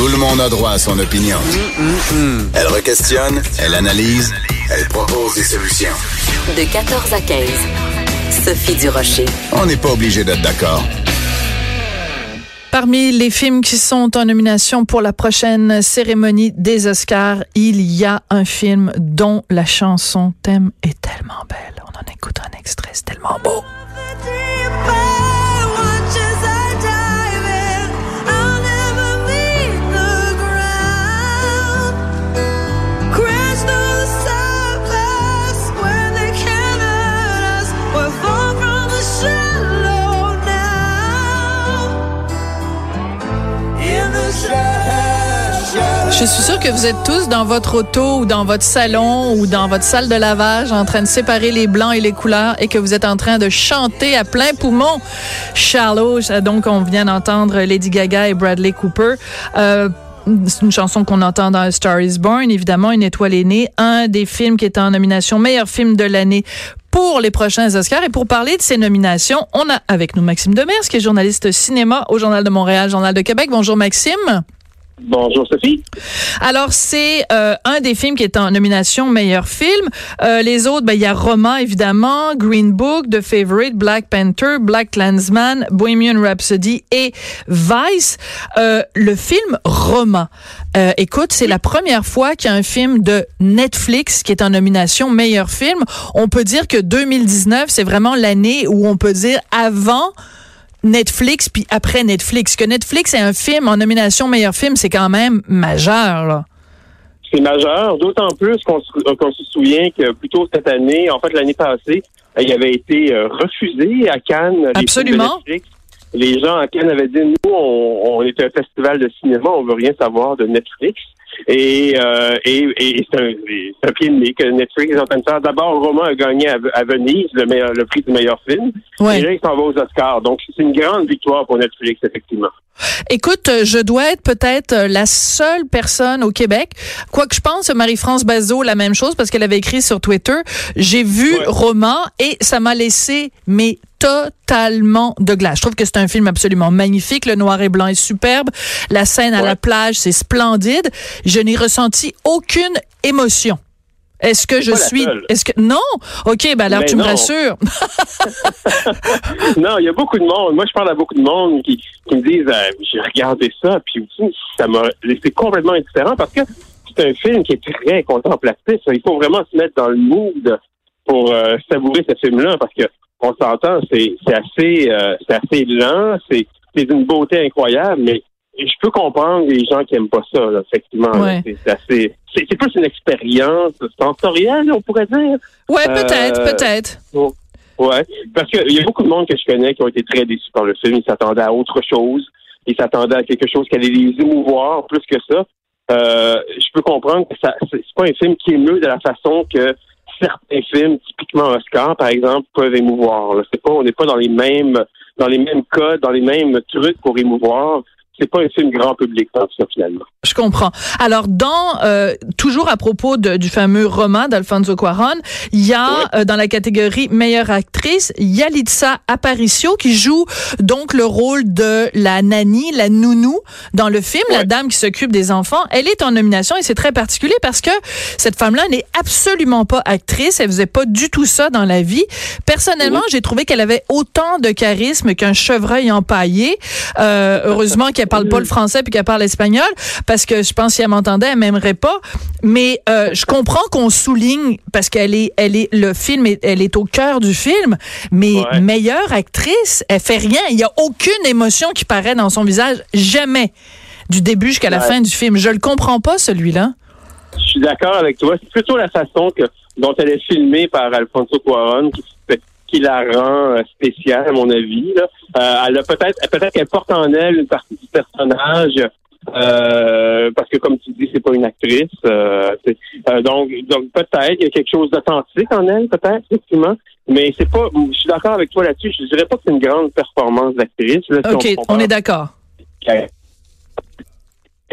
Tout le monde a droit à son opinion. Elle requestionne, elle analyse, elle propose des solutions. De 14 à 15. Sophie Durocher. On n'est pas obligé d'être d'accord. Parmi les films qui sont en nomination pour la prochaine cérémonie des Oscars, il y a un film dont la chanson thème est tellement belle. On en écoute un extrait, c'est tellement beau. Je suis sûre que vous êtes tous dans votre auto ou dans votre salon ou dans votre salle de lavage en train de séparer les blancs et les couleurs et que vous êtes en train de chanter à plein poumon Shallow. Donc, on vient d'entendre Lady Gaga et Bradley Cooper. Euh, c'est une chanson qu'on entend dans A Star is Born, évidemment, Une étoile est née, un des films qui est en nomination meilleur film de l'année pour les prochains Oscars. Et pour parler de ces nominations, on a avec nous Maxime Demers, qui est journaliste cinéma au Journal de Montréal, Journal de Québec. Bonjour Maxime. Bonjour Sophie. Alors c'est euh, un des films qui est en nomination meilleur film. Euh, les autres, ben il y a Roma évidemment, Green Book, The Favorite, Black Panther, Black Klansman, Bohemian Rhapsody et Vice. Euh, le film Roma. écoute, c'est la première fois qu'il y a un film de Netflix qui est en nomination meilleur film. On peut dire que 2019, c'est vraiment l'année où on peut dire avant Netflix puis après Netflix. Que Netflix est un film en nomination meilleur film, c'est quand même majeur, là. C'est majeur, d'autant plus qu'on se, souvient que plus tôt cette année, en fait l'année passée, il avait été euh, refusé à Cannes. Absolument. Les gens à Cannes avaient dit nous, on, on est un festival de cinéma, on veut rien savoir de Netflix. Et, euh, et, et c'est un, un, pied de nez que Netflix est en train de faire. D'abord, Roman a gagné à, Venise le, meilleur, le prix du meilleur film. Ouais. Et là, il s'en va aux Oscars. Donc, c'est une grande victoire pour Netflix, effectivement. Écoute, je dois être peut-être la seule personne au Québec, quoique je pense Marie-France Bazot la même chose parce qu'elle avait écrit sur Twitter, j'ai vu Roman et ça m'a laissé mais totalement de glace. Je trouve que c'est un film absolument magnifique. Le noir et blanc est superbe. La scène à la plage, c'est splendide. Je n'ai ressenti aucune émotion. Est-ce que je suis Est-ce que non? Ok, ben alors tu me rassures. non, il y a beaucoup de monde. Moi, je parle à beaucoup de monde qui, qui me disent euh, j'ai regardé ça, puis ça m'a laissé complètement indifférent parce que c'est un film qui est très contemplatif. Il faut vraiment se mettre dans le mood pour euh, savourer ce film-là parce que on s'entend, c'est assez, euh, c'est assez lent, c'est d'une beauté incroyable, mais je peux comprendre les gens qui aiment pas ça, effectivement. C'est assez. C'est plus une expérience sensorielle, on pourrait dire. Ouais, peut-être, euh, peut-être. Ouais, parce qu'il y a beaucoup de monde que je connais qui ont été très déçus par le film. Ils s'attendaient à autre chose. Ils s'attendaient à quelque chose qui allait les émouvoir plus que ça. Euh, je peux comprendre que ça, c'est pas un film qui émeut de la façon que certains films, typiquement Oscar, par exemple, peuvent émouvoir. C'est pas, on n'est pas dans les mêmes, dans les mêmes codes, dans les mêmes trucs pour émouvoir c'est pas un film grand public, ça, finalement. Je comprends. Alors, dans euh, toujours à propos du fameux roman d'Alfonso Cuarón, il y a euh, dans la catégorie meilleure actrice Yalitza Aparicio qui joue donc le rôle de la nanny, la nounou dans le film, la dame qui s'occupe des enfants. Elle est en nomination et c'est très particulier parce que cette femme-là n'est absolument pas actrice. Elle faisait pas du tout ça dans la vie. Personnellement, j'ai trouvé qu'elle avait autant de charisme qu'un chevreuil empaillé. Euh, heureusement qu'elle parle pas le français puis qu'elle parle espagnol parce que je pense si elle m'entendait, elle m'aimerait pas. Mais euh, je comprends qu'on souligne parce qu'elle est, elle est, le film, est, elle est au cœur du film. Mais meilleure actrice, elle fait rien. Il y a aucune émotion qui paraît dans son visage, jamais, du début jusqu'à la fin du film. Je le comprends pas celui-là. Je suis d'accord avec toi. C'est plutôt la façon que dont elle est filmée par Alfonso Cuarón qui qui la rend euh, spéciale, à mon avis. Là. Euh, elle a peut-être peut-être qu'elle porte en elle une partie du personnage. Euh, parce que comme tu dis, c'est pas une actrice. donc, donc peut-être il y a quelque chose d'authentique en elle, peut-être effectivement. Mais c'est pas. Je suis d'accord avec toi là-dessus. Je dirais pas que c'est une grande performance d'actrice. ok, on, est d'accord.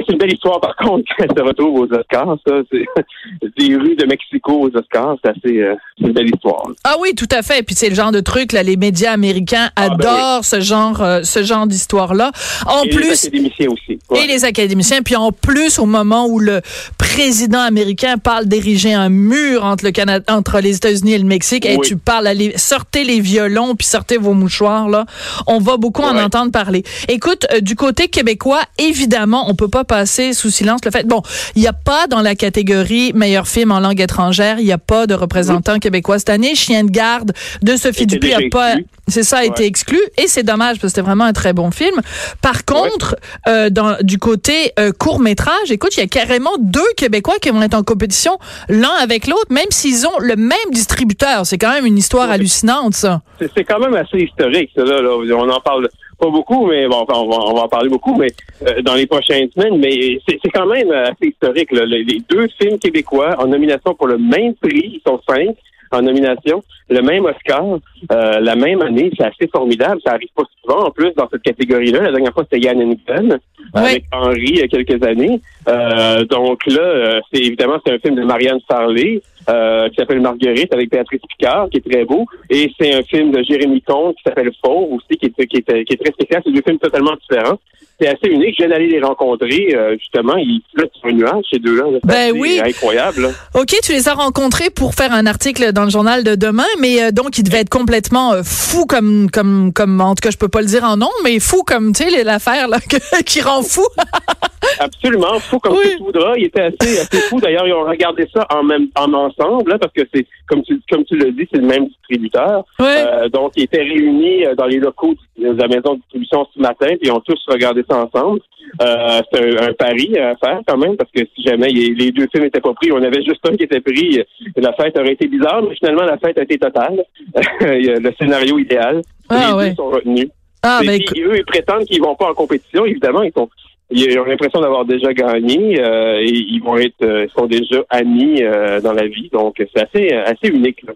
C'est une belle histoire, par contre, quand elle se retrouve aux Oscars. Ça, c'est des rues de Mexico aux Oscars, c'est assez, euh, une belle histoire. Ah oui, tout à fait. Puis c'est le genre de truc là, les médias américains Ah, ben adorent ce genre, euh, ce genre d'histoire-là. En Et plus, les académiciens aussi. Ouais. et les académiciens. Puis en plus, au moment où le président américain parle d'ériger un mur entre le Canada, entre les États-Unis et le Mexique, et Oui. tu parles, allez, sortez les violons puis sortez vos mouchoirs là. On va beaucoup en entendre parler. Écoute, euh, du côté québécois, évidemment, on peut pas passer sous silence le fait. Bon, il n'y a pas dans la catégorie meilleur film en langue étrangère, il n'y a pas de représentant québécois cette année. Chien de garde de Sophie Dupuis a pas. C'est ça, a été exclu et c'est dommage parce que c'était vraiment un très bon film. Par contre, euh, dans, du côté euh, court métrage, écoute, il y a carrément deux Québécois qui vont être en compétition l'un avec l'autre, même s'ils ont le même distributeur. C'est quand même une histoire Ouais. hallucinante, ça. C'est, c'est quand même assez historique, ça, là, là. On en parle pas beaucoup, mais bon, on va, on va en parler beaucoup, mais euh, dans les prochaines semaines, mais c'est, quand même assez historique. Là. Les, deux films québécois en nomination pour le même prix, ils sont cinq en nomination, le même Oscar, euh, la même année, c'est assez formidable. Ça arrive pas souvent, en plus, dans cette catégorie-là. La dernière fois, c'était Yann Hennigan avec Henri il y a quelques années. Euh, donc là, euh, c'est évidemment c'est un film de Marianne Farley euh, qui s'appelle Marguerite avec Béatrice Picard, qui est très beau. Et c'est un film de Jérémy Comte qui s'appelle Fauve aussi, qui est, qui est, qui est très spécial. C'est deux films totalement différents. C'est assez unique. Je viens d'aller les rencontrer, euh, justement. Ils flottent sur un nuage, ces deux-là. Ben oui. incroyable. là. OK, tu les as rencontrés pour faire un article dans le journal de demain, mais euh, donc ils devaient être complètement euh, fous comme comme comme en tout cas je peux pas le dire en nom, mais fous comme tu sais l'affaire là qui rend fou. Absolument, fou comme Oui. tu voudras. Il était assez, assez fou. D'ailleurs, ils ont regardé ça en même en ensemble, là, parce que c'est comme tu comme tu l'as dit, c'est le même distributeur. Euh, donc, ils étaient réunis euh, dans les locaux de la maison de distribution ce matin, puis ils ont tous regardé ça ensemble. Euh, c'est un, un pari à faire quand même, parce que si jamais les deux films n'étaient pas pris, on avait juste un qui était pris, euh, la fête aurait été bizarre, mais finalement, la fête a été totale. Le scénario idéal. Ah, les ouais. deux sont retenus. Ah Et ben puis, eux, ils prétendent qu'ils vont pas en compétition. Évidemment, ils sont ils ont l'impression d'avoir déjà gagné euh, et ils vont être euh, sont déjà amis euh, dans la vie. Donc, c'est assez assez unique. Là.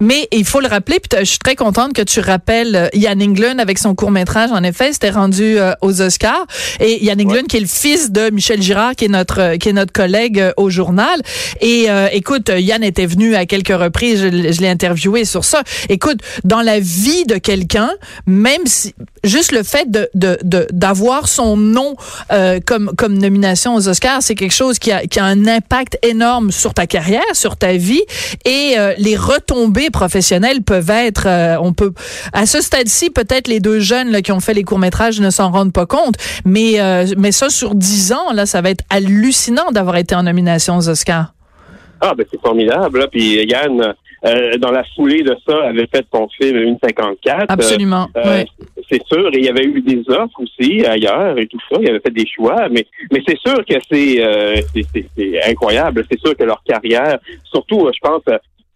Mais il faut le rappeler, puis je suis très contente que tu rappelles euh, Yann Englund avec son court métrage. En effet, c'était rendu euh, aux Oscars. Et Yann Englund, qui est le fils de Michel Girard, qui est notre euh, qui est notre collègue euh, au journal. Et euh, écoute, Yann était venu à quelques reprises. Je, l'ai interviewé sur ça. Écoute, dans la vie de quelqu'un, même si juste le fait de de de- d'avoir son nom euh, comme comme nomination aux Oscars, c'est quelque chose qui a qui a un impact énorme sur ta carrière, sur ta vie et euh, les retombées professionnelles peuvent être euh, on peut à ce stade-ci peut-être les deux jeunes là, qui ont fait les courts-métrages ne s'en rendent pas compte, mais euh, mais ça sur dix ans là, ça va être hallucinant d'avoir été en nomination aux Oscars. Ah, ben c'est formidable. Là. Puis Yann, euh, dans la foulée de ça, avait fait son film 1,54. Absolument. Euh, ouais. C'est sûr, et il y avait eu des offres aussi ailleurs et tout ça. Il avait fait des choix, mais mais c'est sûr que c'est euh, c'est- incroyable. C'est sûr que leur carrière, surtout, je pense,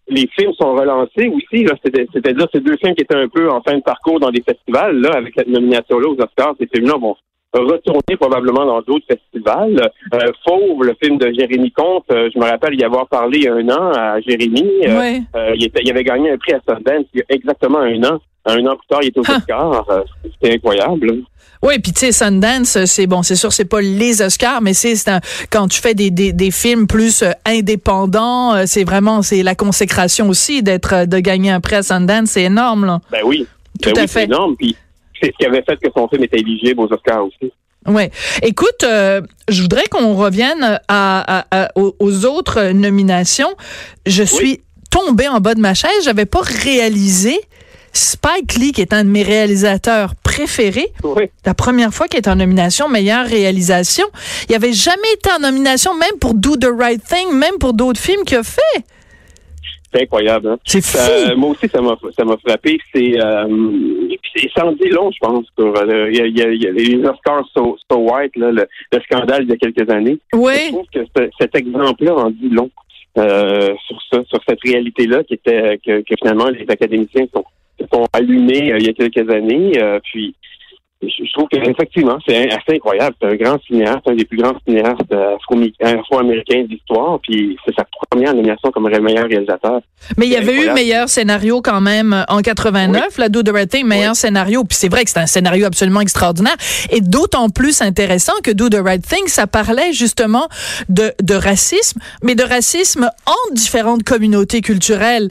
les films sont relancés aussi. C'est-à-dire ces deux films qui étaient un peu en fin de parcours dans des festivals, là, avec cette nomination-là aux Oscars, ces films-là vont retourner probablement dans d'autres festivals. Euh, Fauve, le film de Jérémy Comte, euh, je me rappelle y avoir parlé il y a un an à Jérémy. Euh, Ouais. euh, il, était- il avait gagné un prix à Sundance il y a exactement un an. Un an plus tard, il était aux Ah. Oscars. Euh, C'était incroyable. Oui, puis tu sais, Sundance, c'est bon, c'est sûr, c'est pas les Oscars, mais c'est quand tu fais des, des, des films plus euh, indépendants, euh, c'est vraiment c'est la consécration aussi d'être euh, de gagner un prix à Sundance, c'est énorme là. Ben oui. Tout Ben à oui, fait. C'est énorme. Puis c'est ce qui avait fait que son film était éligible aux Oscars aussi. Ouais. Écoute, euh, je voudrais qu'on revienne à, à- à- aux, aux autres nominations. Je suis tombée en bas de ma chaise, j'avais pas réalisé Spike Lee, qui est un de mes réalisateurs préférés, Oui. la première fois qu'il est en nomination meilleure réalisation. Il avait jamais été en nomination, même pour Do the Right Thing, même pour d'autres films qu'il a fait. C'est incroyable. Hein? C'est fou. Euh, moi aussi, ça m'a ça m'a frappé. C'est euh, c'est sans dit long, je pense. Euh, il y a, il y a- il y a les Oscars So, So White, là, le, le scandale il y a quelques années. Je oui. trouve que ce- cet exemple-là en dit long euh, sur ça, sur cette réalité-là qui était que, que finalement les académiciens sont, sont allumés euh, il y a quelques années. euh, puis je trouve qu'effectivement, c'est assez incroyable. C'est un grand cinéaste, un des plus grands cinéastes euh, afro-américains de l'histoire, puis c'est sa première nomination comme meilleur réalisateur. Mais il y avait eu meilleur scénario quand même en 89, la Do the Right Thing, meilleur scénario. Puis c'est vrai que c'est un scénario absolument extraordinaire et d'autant plus intéressant que Do the Right Thing, ça parlait justement de, de racisme, mais de racisme entre différentes communautés culturelles.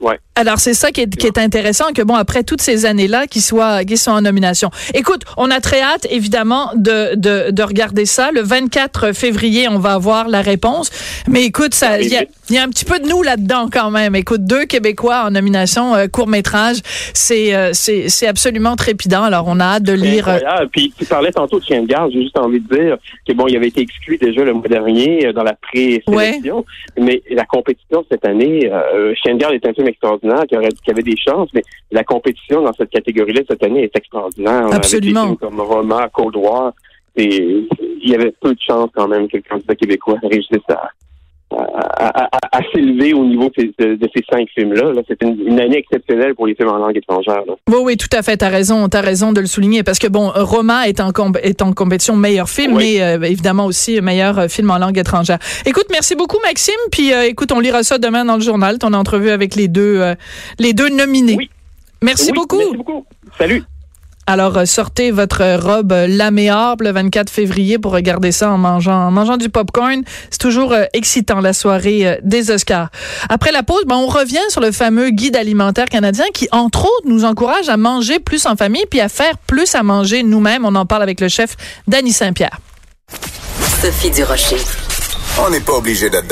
Ouais. Alors c'est ça qui est, qui est, intéressant que bon après toutes ces années là qu'ils soient qu'ils soient en nomination. Écoute, on a très hâte évidemment de, de, de regarder ça. Le 24 février, on va avoir la réponse. Mais écoute, ça il y a, y a, un petit peu de nous là-dedans quand même. Écoute, deux Québécois en nomination euh, court métrage, c'est euh, c'est c'est absolument trépidant. Alors on a hâte de lire. Euh, incroyable. Puis tu parlais tantôt de Chien de garde. J'ai juste envie de dire que bon, il avait été exclu déjà le mois dernier dans la pré-sélection, mais la compétition cette année, Chien de garde est un film extraordinaire qui, avait des chances, mais la compétition dans cette catégorie-là cette année est extraordinaire. Absolument. Avec comme Roma, Cold War, il y avait peu de chances quand même que le candidat québécois réussisse à, à, s'élever au niveau de, ces cinq films-là. c'est une, année exceptionnelle pour les films en langue étrangère. Oui, oui, tout à fait. T'as raison, as raison de le souligner parce que bon, Roma est en, est en compétition meilleur film, mais euh, évidemment aussi meilleur euh, film en langue étrangère. Écoute, merci beaucoup Maxime. Puis euh, écoute, on lira ça demain dans le journal, ton entrevue avec les deux, les deux nominés. Oui. Merci beaucoup. Merci beaucoup. Salut. Alors, euh, sortez votre robe euh, laméable le 24 février pour regarder ça en mangeant, en mangeant du popcorn. C'est toujours euh, excitant, la soirée des Oscars. Après la pause, ben, on revient sur le fameux guide alimentaire canadien qui, entre autres, nous encourage à manger plus en famille puis à faire plus à manger nous-mêmes. On en parle avec le chef Danny Saint-Pierre. Sophie Durocher. On n'est pas obligé d'être